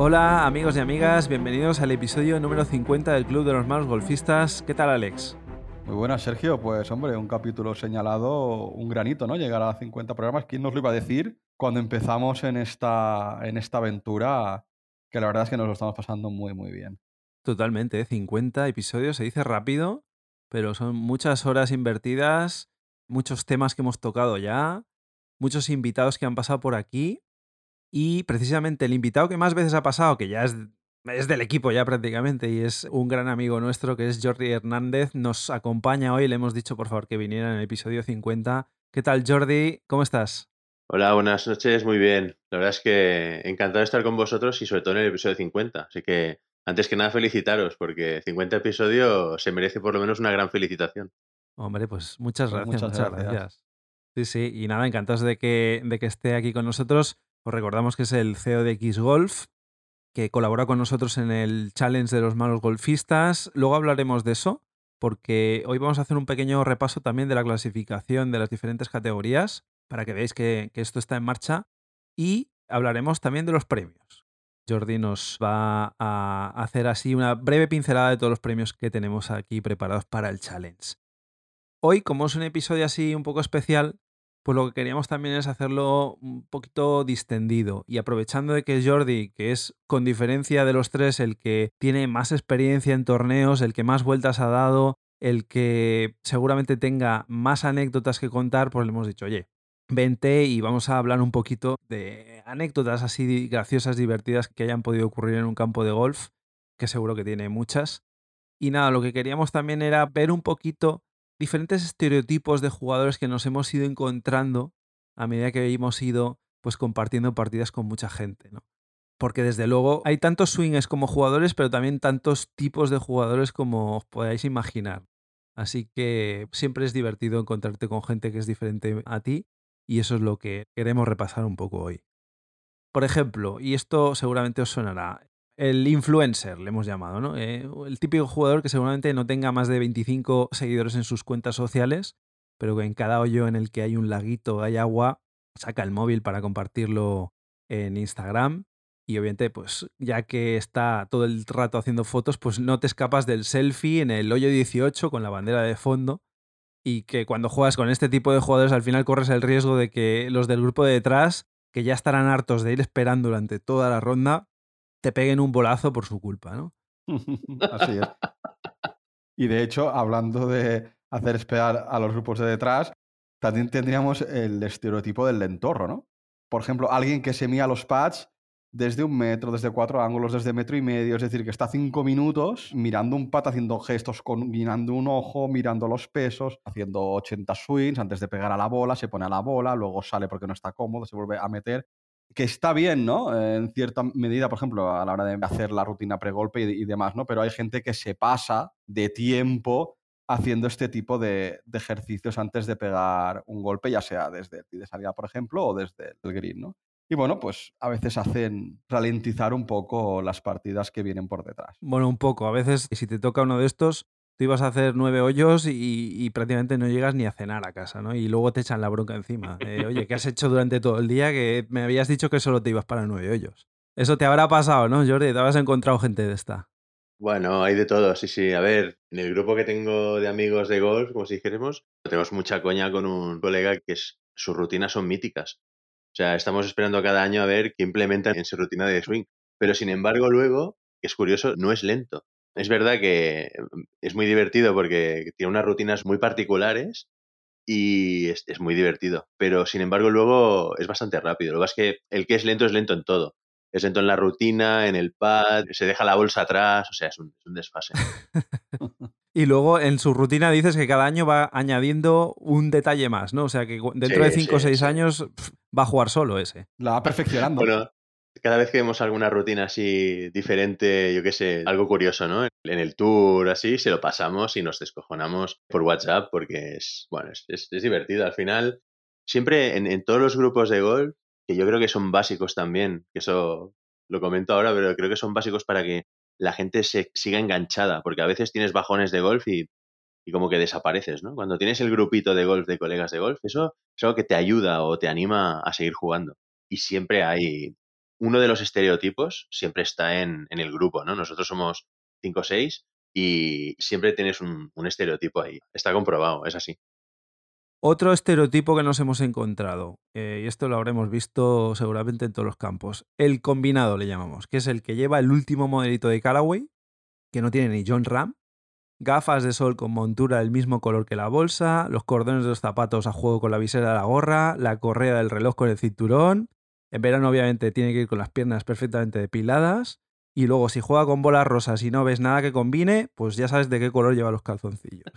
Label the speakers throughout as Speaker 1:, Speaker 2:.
Speaker 1: Hola amigos y amigas, bienvenidos al episodio número 50 del Club de los Malos Golfistas. ¿Qué tal Alex?
Speaker 2: Muy buenas, Sergio. Pues hombre, un capítulo señalado, un granito, ¿no? Llegar a 50 programas. ¿Quién nos lo iba a decir cuando empezamos en esta, en esta aventura? Que la verdad es que nos lo estamos pasando muy, muy bien.
Speaker 1: Totalmente, 50 episodios, se dice rápido, pero son muchas horas invertidas, muchos temas que hemos tocado ya, muchos invitados que han pasado por aquí y precisamente el invitado que más veces ha pasado, que ya es es del equipo ya prácticamente y es un gran amigo nuestro que es Jordi Hernández. Nos acompaña hoy, le hemos dicho por favor que viniera en el episodio 50. ¿Qué tal Jordi? ¿Cómo estás?
Speaker 3: Hola, buenas noches, muy bien. La verdad es que encantado de estar con vosotros y sobre todo en el episodio 50. Así que antes que nada felicitaros porque 50 episodios se merece por lo menos una gran felicitación.
Speaker 1: Hombre, pues muchas pues gracias. Muchas, gracias. Sí, sí, y nada, encantados de que, de que esté aquí con nosotros. Os recordamos que es el CEO de X Golf, que colabora con nosotros en el challenge de los malos golfistas. Luego hablaremos de eso, porque hoy vamos a hacer un pequeño repaso también de la clasificación de las diferentes categorías, para que veáis que, esto está en marcha. Y hablaremos también de los premios. Jordi nos va a hacer así una breve pincelada de todos los premios que tenemos aquí preparados para el challenge. Hoy, como es un episodio así un poco especial, pues lo que queríamos también es hacerlo un poquito distendido y aprovechando de que Jordi, que es con diferencia de los tres el que tiene más experiencia en torneos, el que más vueltas ha dado, el que seguramente tenga más anécdotas que contar, pues le hemos dicho, oye, vente y vamos a hablar un poquito de anécdotas así graciosas, divertidas que hayan podido ocurrir en un campo de golf, que seguro que tiene muchas. Y nada, lo que queríamos también era ver un poquito diferentes estereotipos de jugadores que nos hemos ido encontrando a medida que hemos ido pues compartiendo partidas con mucha gente, ¿no? Porque desde luego hay tantos swings como jugadores, pero también tantos tipos de jugadores como os podáis imaginar. Así que siempre es divertido encontrarte con gente que es diferente a ti y eso es lo que queremos repasar un poco hoy. Por ejemplo, y esto seguramente os sonará, el influencer, le hemos llamado, ¿no? Eh, el típico jugador que seguramente no tenga más de 25 seguidores en sus cuentas sociales, pero que en cada hoyo en el que hay un laguito, hay agua, saca el móvil para compartirlo en Instagram. Y obviamente, pues ya que está todo el rato haciendo fotos, pues no te escapas del selfie en el hoyo 18 con la bandera de fondo. Y que cuando juegas con este tipo de jugadores, al final corres el riesgo de que los del grupo de detrás, que ya estarán hartos de ir esperando durante toda la ronda, te peguen un bolazo por su culpa, ¿no?
Speaker 2: Así es. Y de hecho, hablando de hacer esperar a los grupos de detrás, también tendríamos el estereotipo del lentorro, ¿no? Por ejemplo, alguien que se mía los pads desde un metro, desde cuatro ángulos, desde metro y medio, es decir, que está cinco minutos mirando un pat, haciendo gestos, mirando un ojo, mirando los pesos, haciendo 80 swings antes de pegar a la bola, se pone a la bola, luego sale porque no está cómodo, se vuelve a meter que está bien, ¿no? En cierta medida, por ejemplo, a la hora de hacer la rutina pregolpe y, y demás, ¿no? Pero hay gente que se pasa de tiempo haciendo este tipo de, ejercicios antes de pegar un golpe, ya sea desde el de salida, por ejemplo, o desde el green, ¿no? Y bueno, pues a veces hacen ralentizar un poco las partidas que vienen por detrás.
Speaker 1: Bueno, un poco. A veces, si te toca uno de estos, tú ibas a hacer nueve hoyos y, prácticamente no llegas ni a cenar a casa, ¿no? Y luego te echan la bronca encima. Oye, ¿qué has hecho durante todo el día? Que me habías dicho que solo te ibas para nueve hoyos. Eso te habrá pasado, ¿no, Jordi? ¿Te habrás encontrado gente de esta?
Speaker 3: Bueno, hay de todo, sí, sí. A ver, en el grupo que tengo de amigos de golf, como si dijéramos, tenemos mucha coña con un colega que sus rutinas son míticas. O sea, estamos esperando cada año a ver qué implementa en su rutina de swing. Pero sin embargo, luego, que es curioso, no es lento es verdad que mm, es muy divertido porque tiene unas rutinas muy particulares y es, muy divertido. Pero sin embargo, luego es bastante rápido. Lo que pasa es que el que es lento es lento en todo. Es lento en la rutina, en el pad, se deja la bolsa atrás, o sea, es un, desfase.
Speaker 1: y luego en su rutina dices que cada año va añadiendo un detalle más, ¿no? O sea, que dentro de 5 o 6 años va a jugar solo ese.
Speaker 2: La va perfeccionando.
Speaker 3: Bueno, cada vez que vemos alguna rutina así diferente, yo qué sé, algo curioso, ¿no? En el tour, así, se lo pasamos y nos descojonamos por WhatsApp porque es, bueno, es, divertido. Al final, siempre en, todos los grupos de golf, que yo creo que son básicos también, que eso lo comento ahora, pero creo que son básicos para que la gente se siga enganchada, porque a veces tienes bajones de golf y, y como que desapareces, ¿no? Cuando tienes el grupito de golf de colegas de golf, eso es algo que te ayuda o te anima a seguir jugando. Y siempre hay uno de los estereotipos, siempre está en, el grupo, ¿no? Nosotros somos 5 o 6 y siempre tienes un, estereotipo ahí. Está comprobado, es así.
Speaker 1: Otro estereotipo que nos hemos encontrado, eh, y esto lo habremos visto seguramente en todos los campos, el combinado le llamamos, que es el que lleva el último modelito de Callaway, que no tiene ni John Ram, gafas de sol con montura del mismo color que la bolsa, los cordones de los zapatos a juego con la visera de la gorra, la correa del reloj con el cinturón. En verano obviamente tiene que ir con las piernas perfectamente depiladas. Y luego si juega con bolas rosas y no ves nada que combine, pues ya sabes de qué color lleva los calzoncillos.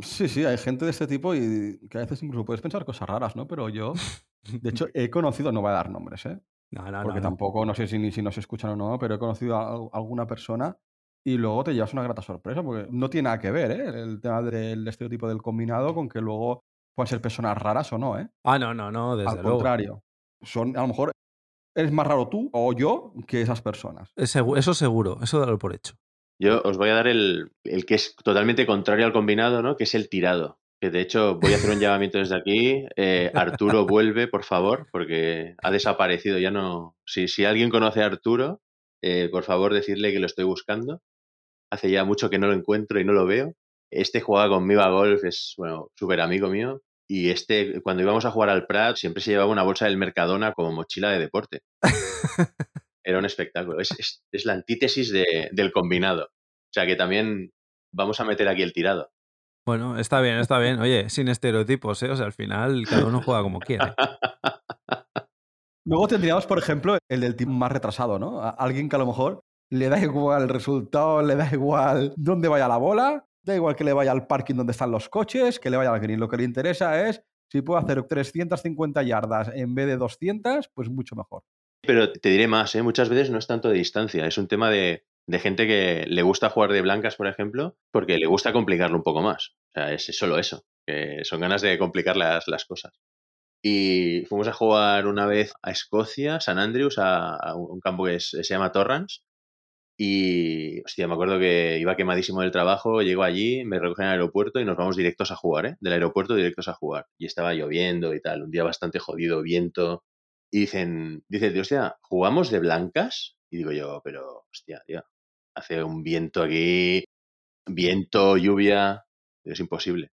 Speaker 2: Sí, sí, hay gente de este tipo y que a veces incluso puedes pensar cosas raras, ¿no? Pero yo, de hecho, he conocido, no voy a dar nombres, ¿eh? No, no, Porque tampoco, no sé si, si nos escuchan o no, pero he conocido a alguna persona y luego te llevas una grata sorpresa, porque no tiene nada que ver ¿eh? el tema del estereotipo del combinado con que luego pueden ser personas raras o no. ¿eh?
Speaker 1: Ah, no, no, no, desde
Speaker 2: Al contrario. Son, a lo mejor eres más raro tú o yo que esas personas.
Speaker 1: Eso seguro, eso darlo por hecho.
Speaker 3: Yo os voy a dar el, el, que es totalmente contrario al combinado, ¿no? Que es el tirado. Que de hecho voy a hacer un llamamiento desde aquí. Eh, Arturo vuelve, por favor, porque ha desaparecido. Ya no. Si, si alguien conoce a Arturo, eh, por favor decirle que lo estoy buscando. Hace ya mucho que no lo encuentro y no lo veo. Este jugaba conmigo a golf, es, bueno, súper amigo mío. Y este, cuando íbamos a jugar al Prat, siempre se llevaba una bolsa del Mercadona como mochila de deporte. Era un espectáculo. Es, la antítesis del combinado. O sea que también vamos a meter aquí el tirado.
Speaker 1: Bueno, está bien, está bien. Oye, sin estereotipos, ¿eh? O sea, al final cada uno juega como quiere.
Speaker 2: Luego tendríamos, por ejemplo, el del team más retrasado, ¿no? Alguien que a lo mejor le da igual el resultado, le da igual dónde vaya la bola, da igual que le vaya al parking donde están los coches, que le vaya al green. Lo que le interesa es si puedo hacer 350 yardas en vez de 200, pues mucho mejor.
Speaker 3: Pero te diré más, ¿eh? muchas veces no es tanto de distancia, es un tema de, gente que le gusta jugar de blancas, por ejemplo, porque le gusta complicarlo un poco más. O sea, es solo eso, son ganas de complicar las, las cosas. Y fuimos a jugar una vez a Escocia, San Andrews, a, un campo que se llama Torrance. Y, hostia, me acuerdo que iba quemadísimo del trabajo, llego allí, me recogen al aeropuerto y nos vamos directos a jugar, ¿eh? Del aeropuerto directos a jugar. Y estaba lloviendo y tal, un día bastante jodido, viento. Y dicen, dice, hostia, ¿jugamos de blancas? Y digo yo, pero, hostia, tío, hace un viento aquí, viento, lluvia, es imposible.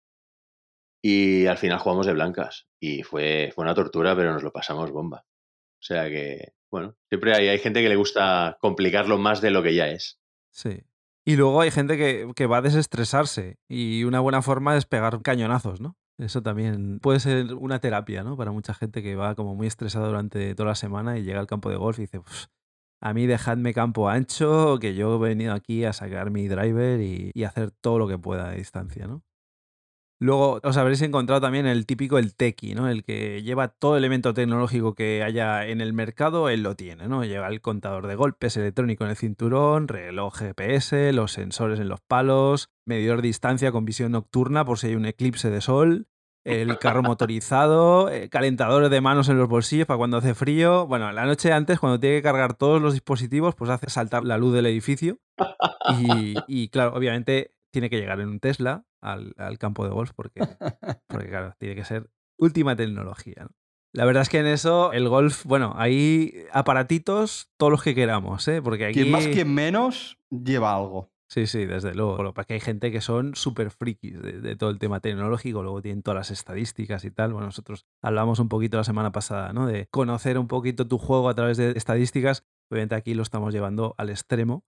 Speaker 3: Y al final jugamos de blancas. Y fue, fue una tortura, pero nos lo pasamos bomba. O sea que, bueno, siempre hay, hay gente que le gusta complicarlo más de lo que ya es.
Speaker 1: Sí. Y luego hay gente que, que, va a desestresarse y una buena forma es pegar cañonazos, ¿no? Eso también puede ser una terapia, ¿no? Para mucha gente que va como muy estresada durante toda la semana y llega al campo de golf y dice, a mí dejadme campo ancho, que yo he venido aquí a sacar mi driver y, y hacer todo lo que pueda a distancia, ¿no? Luego os habréis encontrado también el típico el tequi, ¿no? El que lleva todo elemento tecnológico que haya en el mercado, él lo tiene, ¿no? Lleva el contador de golpes electrónico en el cinturón, reloj GPS, los sensores en los palos, medidor de distancia con visión nocturna por si hay un eclipse de sol, el carro motorizado, eh, calentadores de manos en los bolsillos para cuando hace frío. Bueno, la noche antes, cuando tiene que cargar todos los dispositivos, pues hace saltar la luz del edificio. Y, y claro, obviamente tiene que llegar en un Tesla al, campo de golf porque, porque, claro, tiene que ser última tecnología. La verdad es que en eso el golf, bueno, hay aparatitos todos los que queramos, ¿eh? Porque aquí...
Speaker 2: Quien más, quien menos, lleva algo.
Speaker 1: Sí, sí, desde luego. Porque hay gente que son súper frikis de, todo el tema tecnológico, luego tienen todas las estadísticas y tal. Bueno, nosotros hablamos un poquito la semana pasada, ¿no? De conocer un poquito tu juego a través de estadísticas. Obviamente aquí lo estamos llevando al extremo,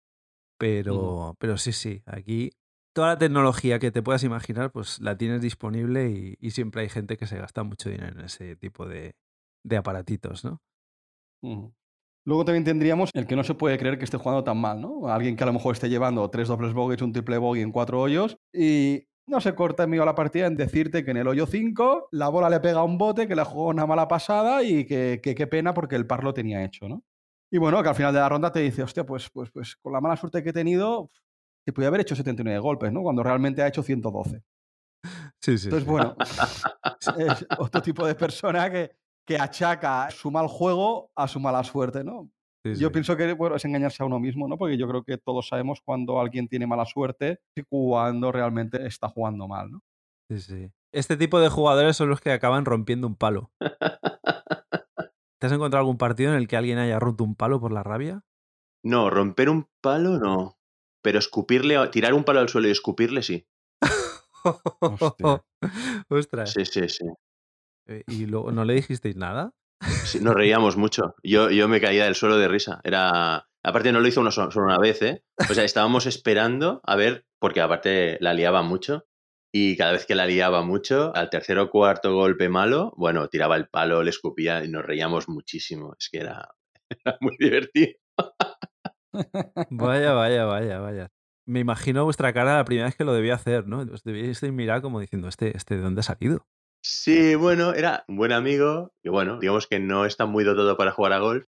Speaker 1: pero, pero sí, sí, aquí toda la tecnología que te puedas imaginar, pues la tienes disponible y, siempre hay gente que se gasta mucho dinero en ese tipo de, aparatitos, ¿no?
Speaker 2: Luego también tendríamos el que no se puede creer que esté jugando tan mal, ¿no? Alguien que a lo mejor esté llevando tres dobles bogies, un triple bogey en cuatro hoyos y no se corta en la partida en decirte que en el hoyo 5 la bola le pega a un bote, que le jugó una mala pasada y que qué pena porque el par lo tenía hecho, ¿no? Y bueno, que al final de la ronda te dice, hostia, pues, pues, pues con la mala suerte que he tenido, que podía haber hecho 79 golpes, ¿no? Cuando realmente ha hecho 112.
Speaker 1: Sí, sí.
Speaker 2: Entonces, bueno, es otro tipo de persona que, que achaca su mal juego a su mala suerte, ¿no? yo pienso que bueno, es engañarse a uno mismo, ¿no? Porque yo creo que todos sabemos cuando alguien tiene mala suerte y cuando realmente está jugando mal, ¿no?
Speaker 1: Sí, sí. Este tipo de jugadores son los que acaban rompiendo un palo. ¿Te has encontrado algún partido en el que alguien haya roto un palo por la rabia?
Speaker 3: No, romper un palo no. Pero escupirle, tirar un palo al suelo y escupirle sí.
Speaker 1: Ostras.
Speaker 3: Sí, sí, sí.
Speaker 1: Eh, ¿Y luego no le dijisteis nada?
Speaker 3: Sí, nos reíamos mucho. Yo, yo me caía del suelo de risa. Era. Aparte, no lo hizo solo una vez, ¿eh? O sea, estábamos esperando a ver, porque aparte la liaba mucho. Y cada vez que la liaba mucho, al tercer o cuarto golpe malo, bueno, tiraba el palo, le escupía y nos reíamos muchísimo. Es que era, era muy divertido.
Speaker 1: Vaya, vaya, vaya, vaya. Me imagino vuestra cara la primera vez que lo debía hacer, ¿no? Os debíais mirar como diciendo, ¿este, este de dónde ha salido?
Speaker 3: Sí, bueno, era un buen amigo y bueno, digamos que no está muy dotado para jugar a golf.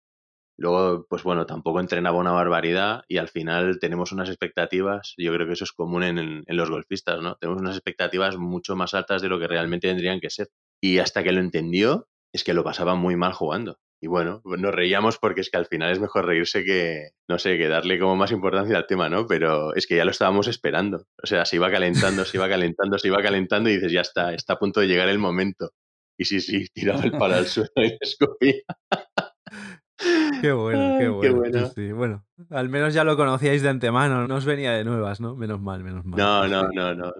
Speaker 3: Luego, pues bueno, tampoco entrenaba una barbaridad y al final tenemos unas expectativas, yo creo que eso es común en, en los golfistas, ¿no? Tenemos unas expectativas mucho más altas de lo que realmente tendrían que ser. Y hasta que lo entendió, es que lo pasaba muy mal jugando. Y bueno, nos reíamos porque es que al final es mejor reírse que, no sé, que darle como más importancia al tema, ¿no? Pero es que ya lo estábamos esperando. O sea, se iba calentando, se iba calentando, se iba calentando y dices, ya está, está a punto de llegar el momento. Y sí, sí, tiraba el palo al suelo y escupía.
Speaker 1: Qué bueno, qué bueno. bueno. Sí, bueno, al menos ya lo conocíais de antemano, no os venía de nuevas, ¿no? Menos mal, menos mal.
Speaker 3: No, no, no, no.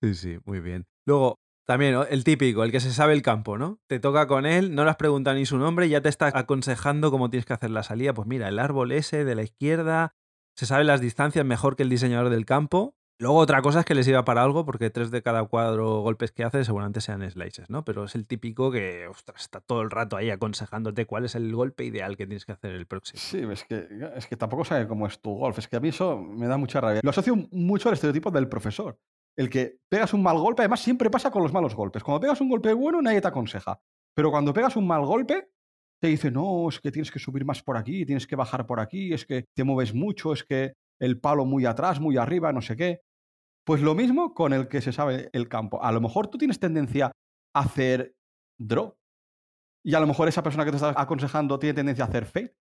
Speaker 1: Sí, sí, muy bien. Luego, también, el típico, el que se sabe el campo, ¿no? Te toca con él, no le has preguntado ni su nombre, ya te está aconsejando cómo tienes que hacer la salida. Pues mira, el árbol ese de la izquierda, se sabe las distancias mejor que el diseñador del campo. Luego otra cosa es que les iba para algo, porque tres de cada cuatro golpes que hace seguramente sean slices, ¿no? Pero es el típico que, ostras, está todo el rato ahí aconsejándote cuál es el golpe ideal que tienes que hacer el próximo.
Speaker 2: Sí, es que, es que tampoco sabe cómo es tu golf. Es que a mí eso me da mucha rabia. Lo asocio mucho al estereotipo del profesor el que pegas un mal golpe, además siempre pasa con los malos golpes. Cuando pegas un golpe bueno, nadie te aconseja. Pero cuando pegas un mal golpe, te dice, no, es que tienes que subir más por aquí, tienes que bajar por aquí, es que te mueves mucho, es que el palo muy atrás, muy arriba, no sé qué. Pues lo mismo con el que se sabe el campo. A lo mejor tú tienes tendencia a hacer draw. Y a lo mejor esa persona que te está aconsejando tiene tendencia a hacer fade.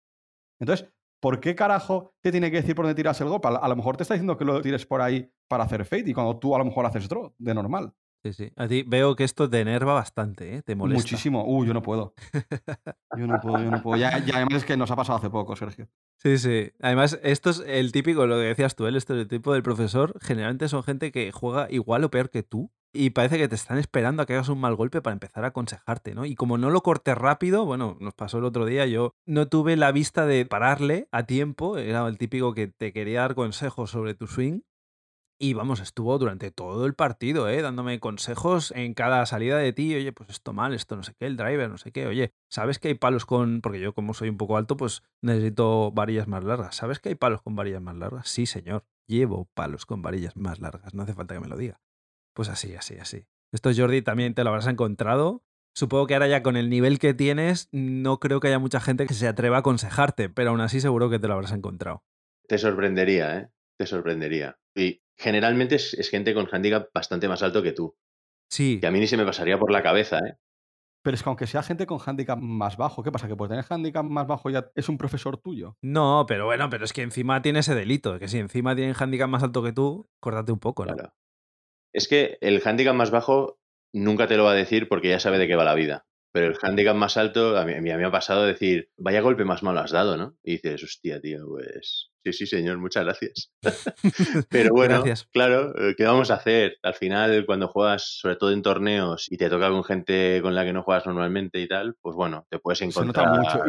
Speaker 2: Entonces, ¿por qué carajo te tiene que decir por dónde tiras el golpe? A, lo mejor te está diciendo que lo tires por ahí para hacer fade y cuando tú a lo mejor haces draw, de normal.
Speaker 1: Sí, sí. A ti veo que esto te enerva bastante, ¿eh? Te molesta.
Speaker 2: Muchísimo. Uh, yo no puedo. Yo no puedo, yo no puedo. Ya, además es que nos ha pasado hace poco, Sergio.
Speaker 1: Sí, sí. Además, esto es el típico, lo que decías tú, el estereotipo del profesor. Generalmente son gente que juega igual o peor que tú y parece que te están esperando a que hagas un mal golpe para empezar a aconsejarte, ¿no? Y como no lo cortes rápido, bueno, nos pasó el otro día, yo no tuve la vista de pararle a tiempo, era el típico que te quería dar consejos sobre tu swing. Y vamos, estuvo durante todo el partido, ¿eh? dándome consejos en cada salida de ti. Oye, pues esto mal, esto no sé qué, el driver, no sé qué. Oye, ¿sabes que hay palos con.? Porque yo, como soy un poco alto, pues necesito varillas más largas. ¿Sabes que hay palos con varillas más largas? Sí, señor. Llevo palos con varillas más largas. No hace falta que me lo diga. Pues así, así, así. Esto, Jordi, también te lo habrás encontrado. Supongo que ahora ya con el nivel que tienes, no creo que haya mucha gente que se atreva a aconsejarte, pero aún así seguro que te lo habrás encontrado.
Speaker 3: Te sorprendería, ¿eh? Te sorprendería. Y generalmente es, gente con handicap bastante más alto que tú.
Speaker 1: Sí.
Speaker 3: Que a mí ni se me pasaría por la cabeza, ¿eh?
Speaker 2: Pero es que aunque sea gente con handicap más bajo, ¿qué pasa? ¿Que por tener handicap más bajo ya es un profesor tuyo?
Speaker 1: No, pero bueno, pero es que encima tiene ese delito, que si encima tienen handicap más alto que tú, córtate un poco, ¿no? Claro.
Speaker 3: Es que el handicap más bajo nunca te lo va a decir porque ya sabe de qué va la vida. Pero el handicap más alto, a mí, a mí me ha pasado decir, vaya golpe más malo has dado, ¿no? Y dices, hostia, tío, pues sí, sí, señor, muchas gracias. Pero bueno, claro, eh, ¿qué vamos a hacer? Al final, cuando juegas, sobre todo en torneos, y te toca con gente con la que no juegas normalmente y tal, pues bueno, te puedes encontrar...
Speaker 2: mucho.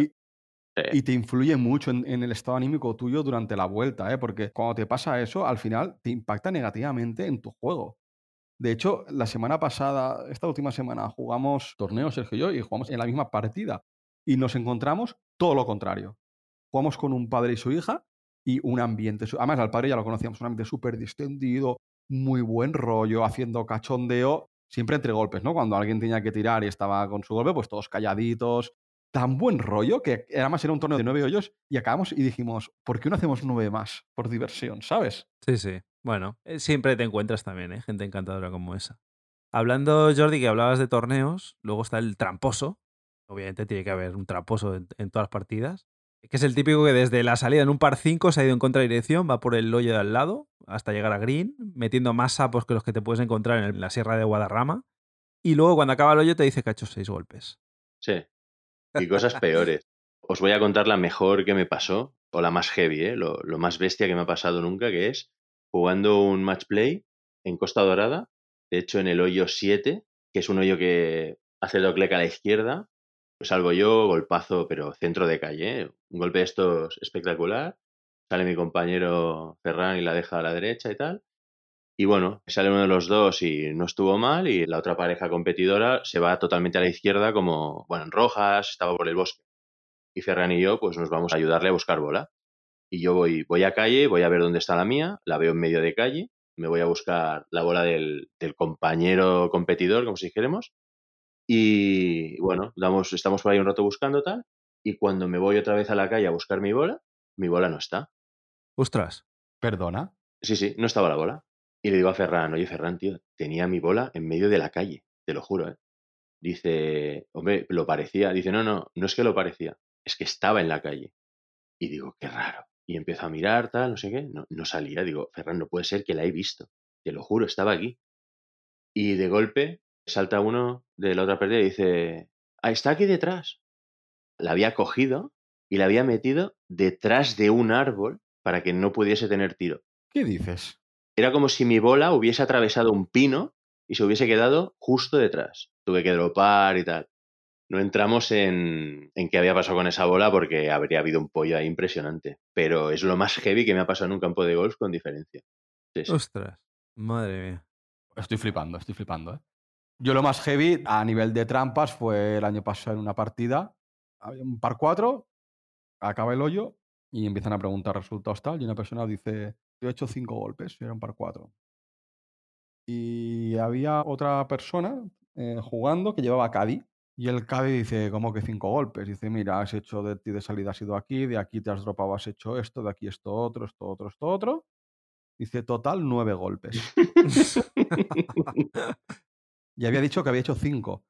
Speaker 2: Y, te influye mucho en, en, el estado anímico tuyo durante la vuelta, ¿eh? porque cuando te pasa eso, al final te impacta negativamente en tu juego. De hecho, la semana pasada, esta última semana, jugamos torneos, Sergio y yo, y jugamos en la misma partida. Y nos encontramos todo lo contrario. Jugamos con un padre y su hija y un ambiente. Además, al padre ya lo conocíamos, un ambiente súper distendido, muy buen rollo, haciendo cachondeo, siempre entre golpes, ¿no? Cuando alguien tenía que tirar y estaba con su golpe, pues todos calladitos. Tan buen rollo que además era un torneo de nueve hoyos y acabamos y dijimos, ¿por qué no hacemos nueve más? Por diversión, ¿sabes?
Speaker 1: Sí, sí. Bueno, eh, siempre te encuentras también, ¿eh? Gente encantadora como esa. Hablando, Jordi, que hablabas de torneos, luego está el tramposo. Obviamente tiene que haber un tramposo en, todas las partidas. Que es el típico que desde la salida en un par 5 se ha ido en contradirección, va por el hoyo de al lado hasta llegar a green, metiendo más sapos que los que te puedes encontrar en la sierra de Guadarrama. y luego cuando acaba el hoyo te dice que ha hecho seis golpes.
Speaker 3: Sí. Y cosas peores. Os voy a contar la mejor que me pasó, o la más heavy, ¿eh? lo, lo más bestia que me ha pasado nunca, que es jugando un match play en Costa Dorada, de hecho en el hoyo 7, que es un hoyo que hace clic a la izquierda, salvo yo, golpazo, pero centro de calle, ¿eh? un golpe de estos espectacular, sale mi compañero Ferran y la deja a la derecha y tal, y bueno, sale uno de los dos y no estuvo mal y la otra pareja competidora se va totalmente a la izquierda como, bueno, en rojas, estaba por el bosque. Y Ferran y yo pues nos vamos a ayudarle a buscar bola. Y yo voy, voy a calle, voy a ver dónde está la mía, la veo en medio de calle, me voy a buscar la bola del, compañero competidor, como si dijéramos. Y bueno, damos, estamos por ahí un rato buscando tal. Y cuando me voy otra vez a la calle a buscar mi bola, mi bola no está.
Speaker 1: Ostras.
Speaker 2: ¿Perdona?
Speaker 3: Sí, sí, no estaba la bola. Y le digo a Ferran, oye Ferran, tío, tenía mi bola en medio de la calle, te lo juro, ¿eh? Dice, hombre, lo parecía. Dice, no, no, no es que lo parecía, es que estaba en la calle. Y digo, qué raro. Y empiezo a mirar, tal, no sé qué. No, no salía. Digo, Ferran, no puede ser que la he visto. Te lo juro, estaba aquí. Y de golpe salta uno de la otra pérdida y dice, ah, está aquí detrás. La había cogido y la había metido detrás de un árbol para que no pudiese tener tiro.
Speaker 2: ¿Qué dices?
Speaker 3: Era como si mi bola hubiese atravesado un pino y se hubiese quedado justo detrás. Tuve que dropar y tal. No entramos en, en qué había pasado con esa bola porque habría habido un pollo ahí impresionante. Pero es lo más heavy que me ha pasado en un campo de golf con diferencia.
Speaker 1: Ostras, madre mía.
Speaker 2: Estoy flipando, estoy flipando. ¿eh? Yo lo más heavy a nivel de trampas fue el año pasado en una partida. Había un par 4, acaba el hoyo y empiezan a preguntar resultados tal y una persona dice, yo he hecho cinco golpes, era un par cuatro. Y había otra persona eh, jugando que llevaba Caddy. Y el Caddy dice, ¿cómo que cinco golpes? Dice, mira, has hecho de ti de salida, has ido aquí, de aquí te has dropado, has hecho esto, de aquí esto otro, esto otro, esto otro. Dice, total, nueve golpes. y había dicho que había hecho cinco.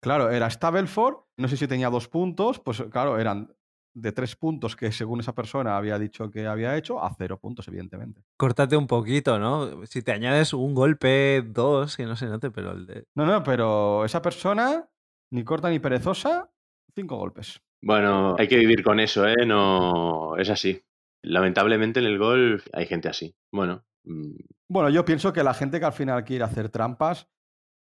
Speaker 2: Claro, era Stabelford, no sé si tenía dos puntos, pues claro, eran de tres puntos que según esa persona había dicho que había hecho a cero puntos, evidentemente.
Speaker 1: Córtate un poquito, ¿no? Si te añades un golpe, dos, que no se note, pero el de...
Speaker 2: No, no, pero esa persona, ni corta ni perezosa, cinco golpes.
Speaker 3: Bueno, hay que vivir con eso, ¿eh? No, es así. Lamentablemente en el golf hay gente así. Bueno. Mm.
Speaker 2: Bueno, yo pienso que la gente que al final quiere hacer trampas,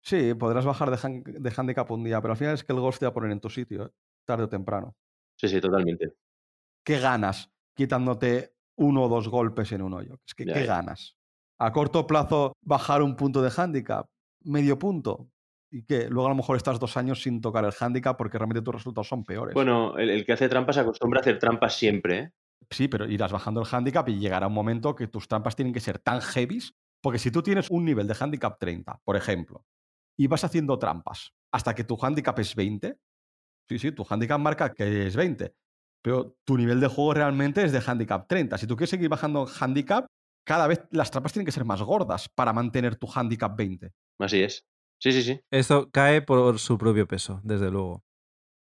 Speaker 2: sí, podrás bajar de, de handicap un día, pero al final es que el golf te va a poner en tu sitio, ¿eh? tarde o temprano.
Speaker 3: Sí, sí, totalmente.
Speaker 2: ¿Qué ganas quitándote uno o dos golpes en un hoyo? Es que, ¿qué ganas? A corto plazo, bajar un punto de handicap, medio punto. Y que luego a lo mejor estás dos años sin tocar el handicap porque realmente tus resultados son peores.
Speaker 3: Bueno, el, que hace trampas acostumbra a hacer trampas siempre. ¿eh?
Speaker 2: Sí, pero irás bajando el handicap y llegará un momento que tus trampas tienen que ser tan heavies. Porque si tú tienes un nivel de handicap 30, por ejemplo, y vas haciendo trampas hasta que tu handicap es 20, Sí, sí, tu handicap marca que es 20, pero tu nivel de juego realmente es de handicap 30. Si tú quieres seguir bajando handicap, cada vez las trampas tienen que ser más gordas para mantener tu handicap 20.
Speaker 3: Así es. Sí, sí, sí.
Speaker 1: Esto cae por su propio peso, desde luego.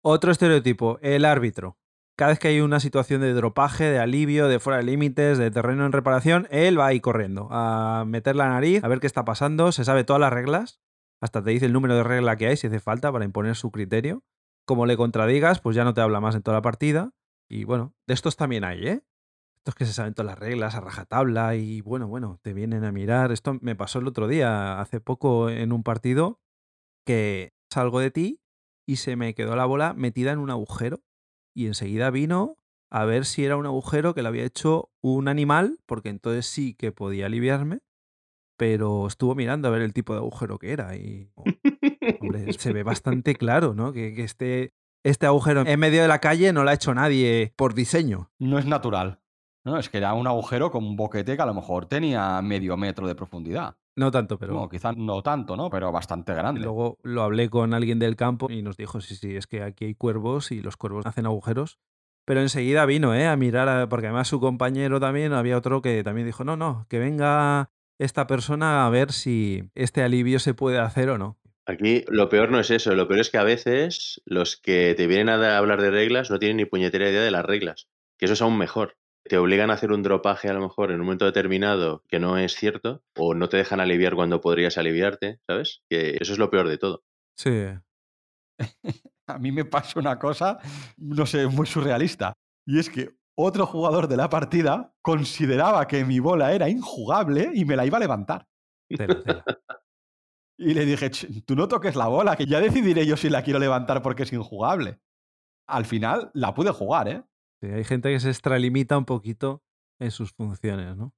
Speaker 1: Otro estereotipo, el árbitro. Cada vez que hay una situación de dropaje, de alivio, de fuera de límites, de terreno en reparación, él va ahí corriendo a meter la nariz, a ver qué está pasando, se sabe todas las reglas, hasta te dice el número de regla que hay si hace falta para imponer su criterio como le contradigas, pues ya no te habla más en toda la partida. Y bueno, de estos también hay, ¿eh? Estos que se saben todas las reglas a rajatabla y bueno, bueno, te vienen a mirar. Esto me pasó el otro día, hace poco en un partido, que salgo de ti y se me quedó la bola metida en un agujero. Y enseguida vino a ver si era un agujero que le había hecho un animal, porque entonces sí que podía aliviarme, pero estuvo mirando a ver el tipo de agujero que era y Hombre, se ve bastante claro, ¿no? Que, este, este agujero en medio de la calle no lo ha hecho nadie por diseño.
Speaker 2: No es natural. No, es que era un agujero con un boquete que a lo mejor tenía medio metro de profundidad.
Speaker 1: No tanto, pero.
Speaker 2: No, quizás no tanto, ¿no? Pero bastante grande.
Speaker 1: Luego lo hablé con alguien del campo y nos dijo: sí, sí, es que aquí hay cuervos y los cuervos hacen agujeros. Pero enseguida vino, ¿eh? A mirar, porque además su compañero también, había otro que también dijo: no, no, que venga esta persona a ver si este alivio se puede hacer o no.
Speaker 3: Aquí lo peor no es eso, lo peor es que a veces los que te vienen a hablar de reglas no tienen ni puñetera idea de las reglas, que eso es aún mejor. Te obligan a hacer un dropaje a lo mejor en un momento determinado que no es cierto, o no te dejan aliviar cuando podrías aliviarte, ¿sabes? Que eso es lo peor de todo.
Speaker 1: Sí.
Speaker 2: a mí me pasa una cosa, no sé, muy surrealista. Y es que otro jugador de la partida consideraba que mi bola era injugable y me la iba a levantar. Y le dije, tú no toques la bola, que ya decidiré yo si la quiero levantar porque es injugable. Al final la pude jugar, ¿eh?
Speaker 1: Sí, hay gente que se extralimita un poquito en sus funciones, ¿no?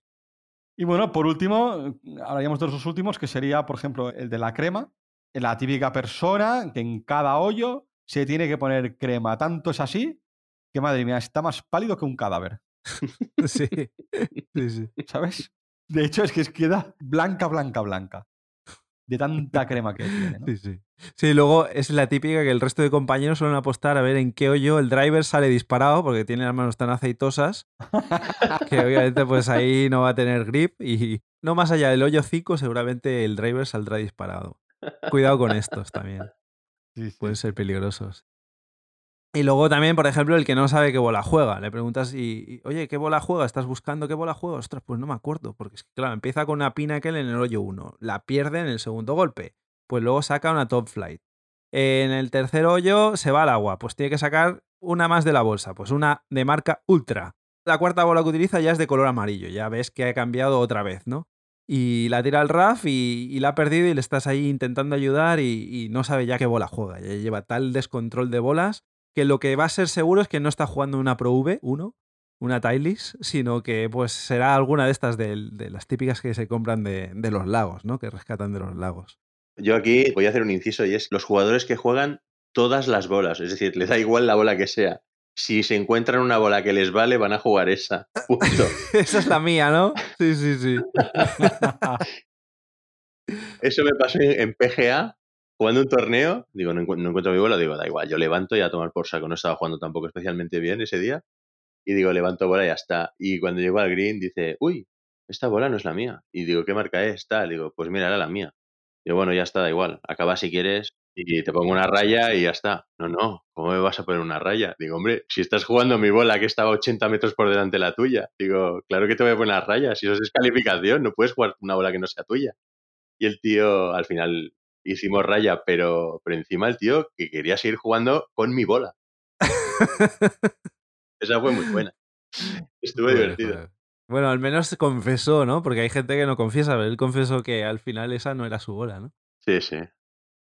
Speaker 2: Y bueno, por último, hablaríamos de los últimos, que sería, por ejemplo, el de la crema. La típica persona que en cada hoyo se tiene que poner crema. Tanto es así que, madre mía, está más pálido que un cadáver.
Speaker 1: sí, sí, sí.
Speaker 2: ¿Sabes? De hecho, es que queda blanca, blanca, blanca de tanta crema que tiene.
Speaker 1: Sí, sí. Sí, luego es la típica que el resto de compañeros suelen apostar a ver en qué hoyo el driver sale disparado porque tiene las manos tan aceitosas que obviamente pues ahí no va a tener grip y no más allá del hoyo 5 seguramente el driver saldrá disparado. Cuidado con estos también. Pueden ser peligrosos. Y luego también, por ejemplo, el que no sabe qué bola juega. Le preguntas, y, oye, ¿qué bola juega? ¿Estás buscando qué bola juega? Ostras, pues no me acuerdo. Porque es que, claro, empieza con una Pinnacle en el hoyo 1. La pierde en el segundo golpe. Pues luego saca una Top Flight. En el tercer hoyo se va al agua. Pues tiene que sacar una más de la bolsa. Pues una de marca Ultra. La cuarta bola que utiliza ya es de color amarillo. Ya ves que ha cambiado otra vez, ¿no? Y la tira al RAF y, la ha perdido y le estás ahí intentando ayudar y, y no sabe ya qué bola juega. Ya lleva tal descontrol de bolas que lo que va a ser seguro es que no está jugando una Pro V, uno, una Tilis, sino que pues será alguna de estas de, las típicas que se compran de, los lagos, ¿no? Que rescatan de los lagos.
Speaker 3: Yo aquí voy a hacer un inciso y es los jugadores que juegan todas las bolas, es decir, les da igual la bola que sea. Si se encuentran una bola que les vale, van a jugar esa. Punto.
Speaker 1: esa es la mía, ¿no? Sí, sí, sí.
Speaker 3: Eso me pasó en PGA jugando un torneo, digo, no, encuentro mi bola, digo, da igual, yo levanto y a tomar por saco. No estaba jugando tampoco especialmente bien ese día. Y digo, levanto bola y ya está. Y cuando llego al green dice, uy, esta bola no es la mía. Y digo, ¿qué marca es? Tal. Digo, pues mira, era la mía. Digo, bueno, ya está, da igual. Acaba si quieres y te pongo una raya y ya está. No, no, ¿cómo me vas a poner una raya? Digo, hombre, si estás jugando mi bola que estaba 80 metros por delante de la tuya. Digo, claro que te voy a poner rayas. Si eso es calificación, no puedes jugar una bola que no sea tuya. Y el tío al final hicimos raya, pero, pero encima el tío que quería seguir jugando con mi bola. Esa fue muy buena. Estuvo divertido.
Speaker 1: Bueno, al menos confesó, ¿no? Porque hay gente que no confiesa, pero él confesó que al final esa no era su bola, ¿no?
Speaker 3: Sí, sí.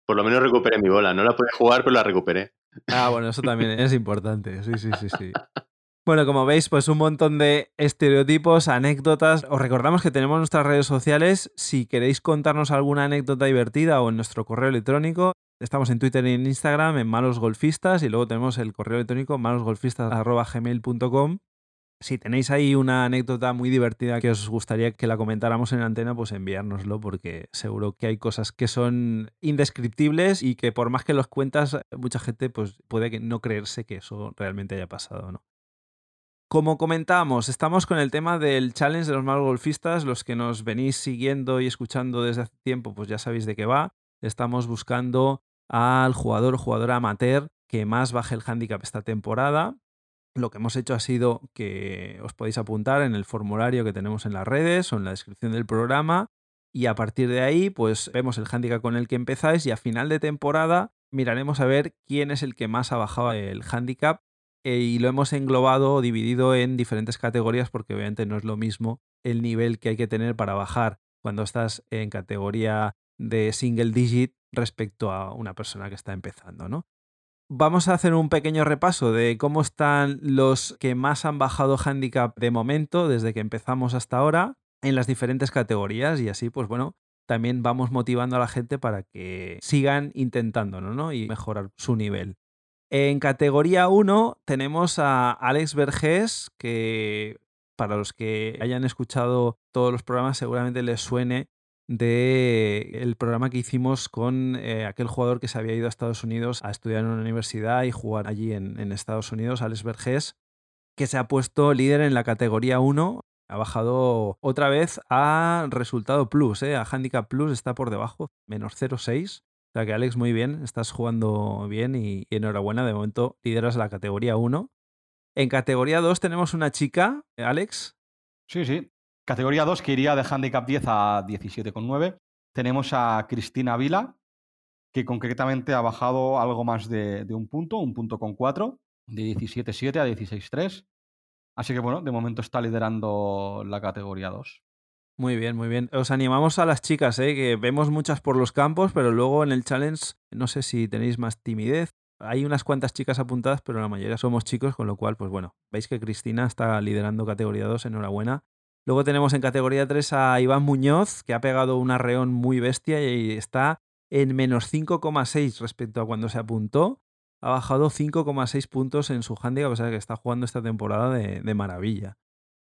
Speaker 3: Por lo menos recuperé mi bola. No la pude jugar, pero la recuperé.
Speaker 1: Ah, bueno, eso también es importante. Sí, sí, sí, sí. Bueno, como veis, pues un montón de estereotipos, anécdotas. Os recordamos que tenemos nuestras redes sociales. Si queréis contarnos alguna anécdota divertida o en nuestro correo electrónico, estamos en Twitter y en Instagram, en Malos Golfistas, y luego tenemos el correo electrónico malosgolfistas.gmail.com. Si tenéis ahí una anécdota muy divertida que os gustaría que la comentáramos en antena, pues enviárnoslo, porque seguro que hay cosas que son indescriptibles y que por más que los cuentas, mucha gente pues, puede no creerse que eso realmente haya pasado, ¿no? Como comentábamos, estamos con el tema del challenge de los malos golfistas. Los que nos venís siguiendo y escuchando desde hace tiempo, pues ya sabéis de qué va. Estamos buscando al jugador o jugadora amateur que más baje el handicap esta temporada. Lo que hemos hecho ha sido que os podéis apuntar en el formulario que tenemos en las redes o en la descripción del programa. Y a partir de ahí, pues vemos el handicap con el que empezáis y a final de temporada miraremos a ver quién es el que más ha bajado el handicap eh, y lo hemos englobado o dividido en diferentes categorías porque obviamente no es lo mismo el nivel que hay que tener para bajar cuando estás en categoría de single digit respecto a una persona que está empezando, ¿no? Vamos a hacer un pequeño repaso de cómo están los que más han bajado handicap de momento desde que empezamos hasta ahora en las diferentes categorías y así pues bueno, también vamos motivando a la gente para que sigan intentándolo, ¿no? Y mejorar su nivel. En categoría 1 tenemos a Alex Vergés, que para los que hayan escuchado todos los programas seguramente les suene de el programa que hicimos con eh, aquel jugador que se había ido a Estados Unidos a estudiar en una universidad y jugar allí en, Estados Unidos, Alex Vergés, que se ha puesto líder en la categoría 1, ha bajado otra vez a resultado plus, eh, a handicap plus está por debajo, menos 0,6 o sea que Alex, muy bien, estás jugando bien y, enhorabuena, de momento lideras la categoría 1. En categoría 2 tenemos una chica, Alex.
Speaker 2: Sí, sí. Categoría 2 que iría de handicap 10 a 17,9. Tenemos a Cristina Vila, que concretamente ha bajado algo más de, un punto, un punto con cuatro, de 17.7 a 16.3. Así que bueno, de momento está liderando la categoría 2.
Speaker 1: Muy bien, muy bien. Os animamos a las chicas, ¿eh? que vemos muchas por los campos, pero luego en el challenge no sé si tenéis más timidez. Hay unas cuantas chicas apuntadas, pero la mayoría somos chicos, con lo cual, pues bueno, veis que Cristina está liderando categoría 2, enhorabuena. Luego tenemos en categoría 3 a Iván Muñoz, que ha pegado un arreón muy bestia y está en menos 5,6 respecto a cuando se apuntó. Ha bajado 5,6 puntos en su handicap, o sea que está jugando esta temporada de, de maravilla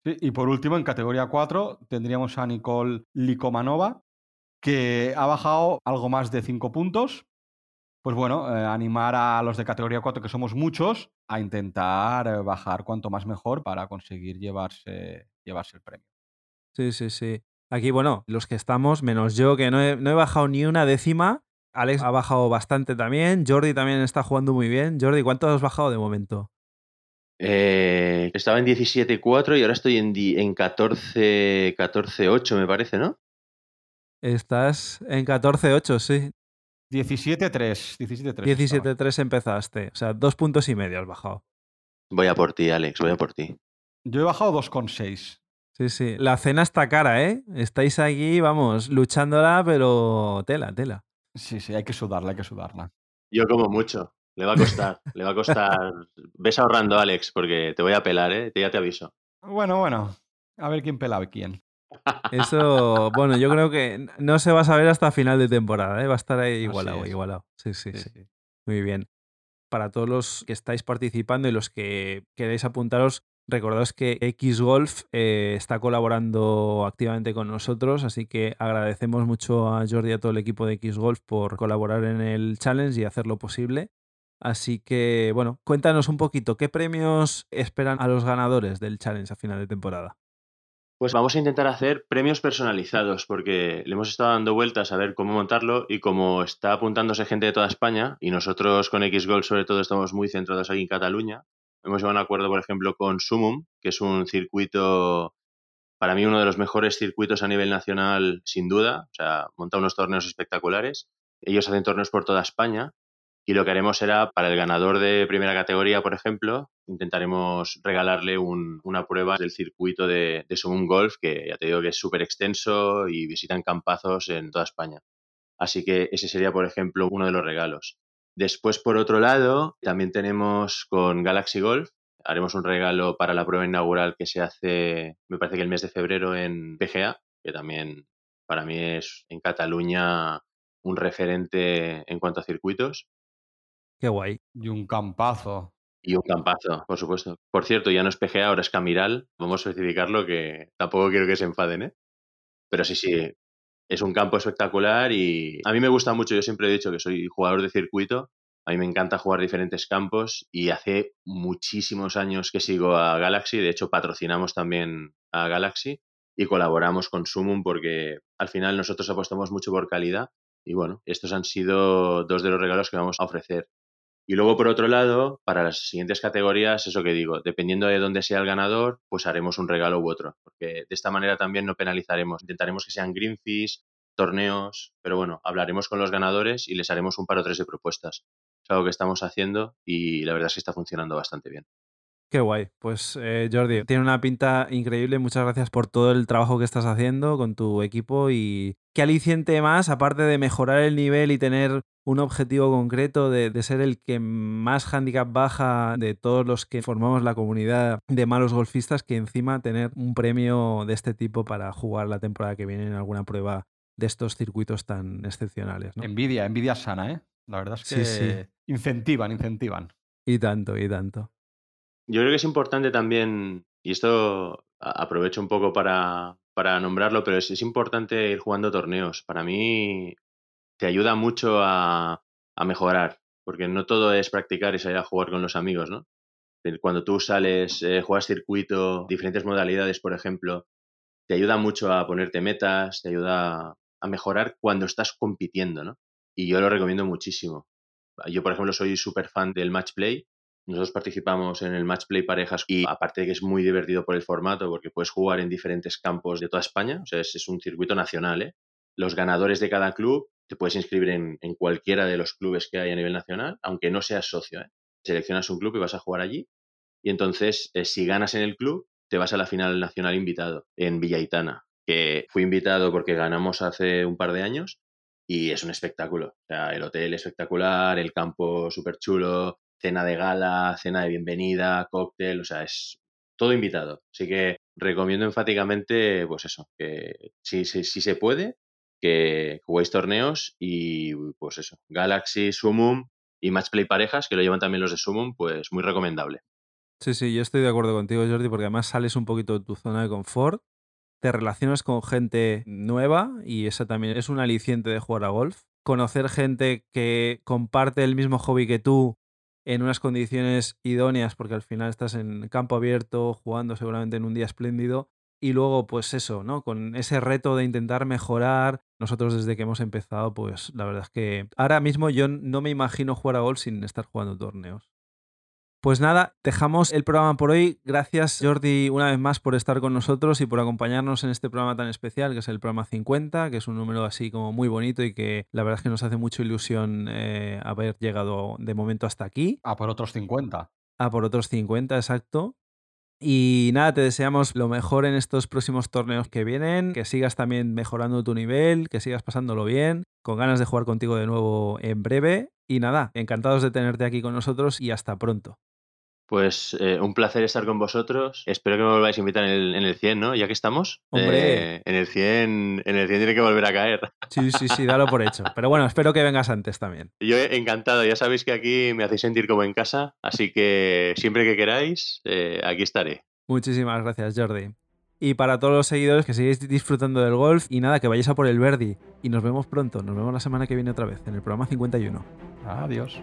Speaker 2: y por último, en categoría 4 tendríamos a Nicole Likomanova, que ha bajado algo más de 5 puntos. Pues bueno, eh, animar a los de categoría 4, que somos muchos, a intentar eh, bajar cuanto más mejor para conseguir llevarse, llevarse el premio.
Speaker 1: Sí, sí, sí. Aquí, bueno, los que estamos, menos yo, que no no he bajado ni una décima. Alex ha bajado bastante también. Jordi también está jugando muy bien. Jordi, ¿cuánto has bajado de momento?
Speaker 3: Eh, estaba en 17.4 y ahora estoy en, en 14.8, me parece, ¿no?
Speaker 1: Estás en 14.8, sí.
Speaker 2: 17.3.
Speaker 1: 17.3 empezaste. O sea, dos puntos y medio has bajado.
Speaker 3: Voy a por ti, Alex, voy a por ti.
Speaker 2: Yo he bajado 2,6.
Speaker 1: Sí, sí. La cena está cara, ¿eh? Estáis aquí, vamos, luchándola, pero tela, tela.
Speaker 2: Sí, sí, hay que sudarla, hay que sudarla.
Speaker 3: Yo como mucho. Le va a costar, le va a costar. Ves ahorrando, Alex, porque te voy a pelar, ¿eh? Ya te aviso.
Speaker 2: Bueno, bueno. A ver quién pela a quién.
Speaker 1: Eso, bueno, yo creo que no se va a saber hasta final de temporada, ¿eh? Va a estar ahí igualado, igualado. Sí, sí, sí, sí. Muy bien. Para todos los que estáis participando y los que queréis apuntaros, Recordaos que Xgolf eh, está colaborando activamente con nosotros, así que agradecemos mucho a Jordi y a todo el equipo de Xgolf por colaborar en el challenge y hacerlo posible. Así que, bueno, cuéntanos un poquito, ¿qué premios esperan a los ganadores del challenge a final de temporada?
Speaker 3: Pues vamos a intentar hacer premios personalizados porque le hemos estado dando vueltas a ver cómo montarlo y como está apuntándose gente de toda España y nosotros con Xgol sobre todo estamos muy centrados aquí en Cataluña, hemos llegado a un acuerdo, por ejemplo, con Sumum, que es un circuito, para mí uno de los mejores circuitos a nivel nacional sin duda, o sea, monta unos torneos espectaculares. Ellos hacen torneos por toda España y lo que haremos será, para el ganador de primera categoría, por ejemplo, intentaremos regalarle una prueba del circuito de, de Golf, que ya te digo que es súper extenso y visitan campazos en toda España. Así que ese sería, por ejemplo, uno de los regalos. Después, por otro lado, también tenemos con Galaxy Golf, haremos un regalo para la prueba inaugural que se hace, me parece que el mes de febrero en PGA, que también para mí es en Cataluña un referente en cuanto a circuitos.
Speaker 1: Guay.
Speaker 2: Y un campazo.
Speaker 3: Y un campazo, por supuesto. Por cierto, ya no es PGA, ahora es Camiral. Vamos a especificarlo que tampoco quiero que se enfaden, ¿eh? Pero sí, sí, es un campo espectacular y a mí me gusta mucho. Yo siempre he dicho que soy jugador de circuito. A mí me encanta jugar diferentes campos y hace muchísimos años que sigo a Galaxy. De hecho, patrocinamos también a Galaxy y colaboramos con Sumum porque al final nosotros apostamos mucho por calidad. Y bueno, estos han sido dos de los regalos que vamos a ofrecer. Y luego, por otro lado, para las siguientes categorías, eso que digo, dependiendo de dónde sea el ganador, pues haremos un regalo u otro, porque de esta manera también no penalizaremos. Intentaremos que sean greenfish, torneos, pero bueno, hablaremos con los ganadores y les haremos un par o tres de propuestas. Es algo que estamos haciendo y la verdad es que está funcionando bastante bien.
Speaker 1: Qué guay. Pues eh, Jordi, tiene una pinta increíble. Muchas gracias por todo el trabajo que estás haciendo con tu equipo y qué aliciente más, aparte de mejorar el nivel y tener un objetivo concreto de, ser el que más handicap baja de todos los que formamos la comunidad de malos golfistas, que encima tener un premio de este tipo para jugar la temporada que viene en alguna prueba de estos circuitos tan excepcionales. ¿no?
Speaker 2: Envidia, envidia sana, ¿eh? La verdad es que incentivan, incentivan.
Speaker 1: Y tanto, y tanto.
Speaker 3: Yo creo que es importante también, y esto aprovecho un poco para, para nombrarlo, pero es, es, importante ir jugando torneos. Para mí te ayuda mucho a, a, mejorar, porque no todo es practicar y salir a jugar con los amigos, ¿no? Cuando tú sales, eh, juegas circuito, diferentes modalidades, por ejemplo, te ayuda mucho a ponerte metas, te ayuda a mejorar cuando estás compitiendo, ¿no? Y yo lo recomiendo muchísimo. Yo, por ejemplo, soy súper fan del match play nosotros participamos en el Match Play Parejas y aparte de que es muy divertido por el formato porque puedes jugar en diferentes campos de toda España, o sea, es, un circuito nacional, ¿eh? Los ganadores de cada club, te puedes inscribir en, cualquiera de los clubes que hay a nivel nacional, aunque no seas socio. ¿eh? Seleccionas un club y vas a jugar allí. Y entonces, eh, si ganas en el club, te vas a la final nacional invitado en Villaitana, que fui invitado porque ganamos hace un par de años y es un espectáculo. O sea, el hotel espectacular, el campo súper chulo, cena de gala, cena de bienvenida, cóctel, o sea, es todo invitado. Así que recomiendo enfáticamente, pues eso, que si, si, si se puede, que juguéis torneos y pues eso, Galaxy, Sumum y Matchplay parejas, que lo llevan también los de Sumum, pues muy recomendable.
Speaker 1: Sí, sí, yo estoy de acuerdo contigo, Jordi, porque además sales un poquito de tu zona de confort, te relacionas con gente nueva y esa también es un aliciente de jugar a golf. Conocer gente que comparte el mismo hobby que tú en unas condiciones idóneas, porque al final estás en campo abierto, jugando seguramente en un día espléndido, y luego pues eso, ¿no? Con ese reto de intentar mejorar, nosotros desde que hemos empezado, pues la verdad es que ahora mismo yo no me imagino jugar a golf sin estar jugando torneos. Pues nada, dejamos el programa por hoy. Gracias Jordi una vez más por estar con nosotros y por acompañarnos en este programa tan especial que es el programa 50, que es un número así como muy bonito y que la verdad es que nos hace mucha ilusión eh, haber llegado de momento hasta aquí.
Speaker 2: A por otros 50.
Speaker 1: A por otros 50, exacto. Y nada, te deseamos lo mejor en estos próximos torneos que vienen, que sigas también mejorando tu nivel, que sigas pasándolo bien, con ganas de jugar contigo de nuevo en breve. Y nada, encantados de tenerte aquí con nosotros y hasta pronto.
Speaker 3: Pues eh, un placer estar con vosotros. Espero que me volváis a invitar en el, en el 100, ¿no? Ya que estamos.
Speaker 1: Hombre.
Speaker 3: Eh, en, el 100, en el 100 tiene que volver a caer.
Speaker 1: Sí, sí, sí, dalo por hecho. Pero bueno, espero que vengas antes también.
Speaker 3: Yo encantado. Ya sabéis que aquí me hacéis sentir como en casa. Así que siempre que queráis, eh, aquí estaré.
Speaker 1: Muchísimas gracias, Jordi. Y para todos los seguidores que sigáis disfrutando del golf y nada, que vayáis a por el Verdi. Y nos vemos pronto. Nos vemos la semana que viene otra vez en el programa 51.
Speaker 2: Adiós.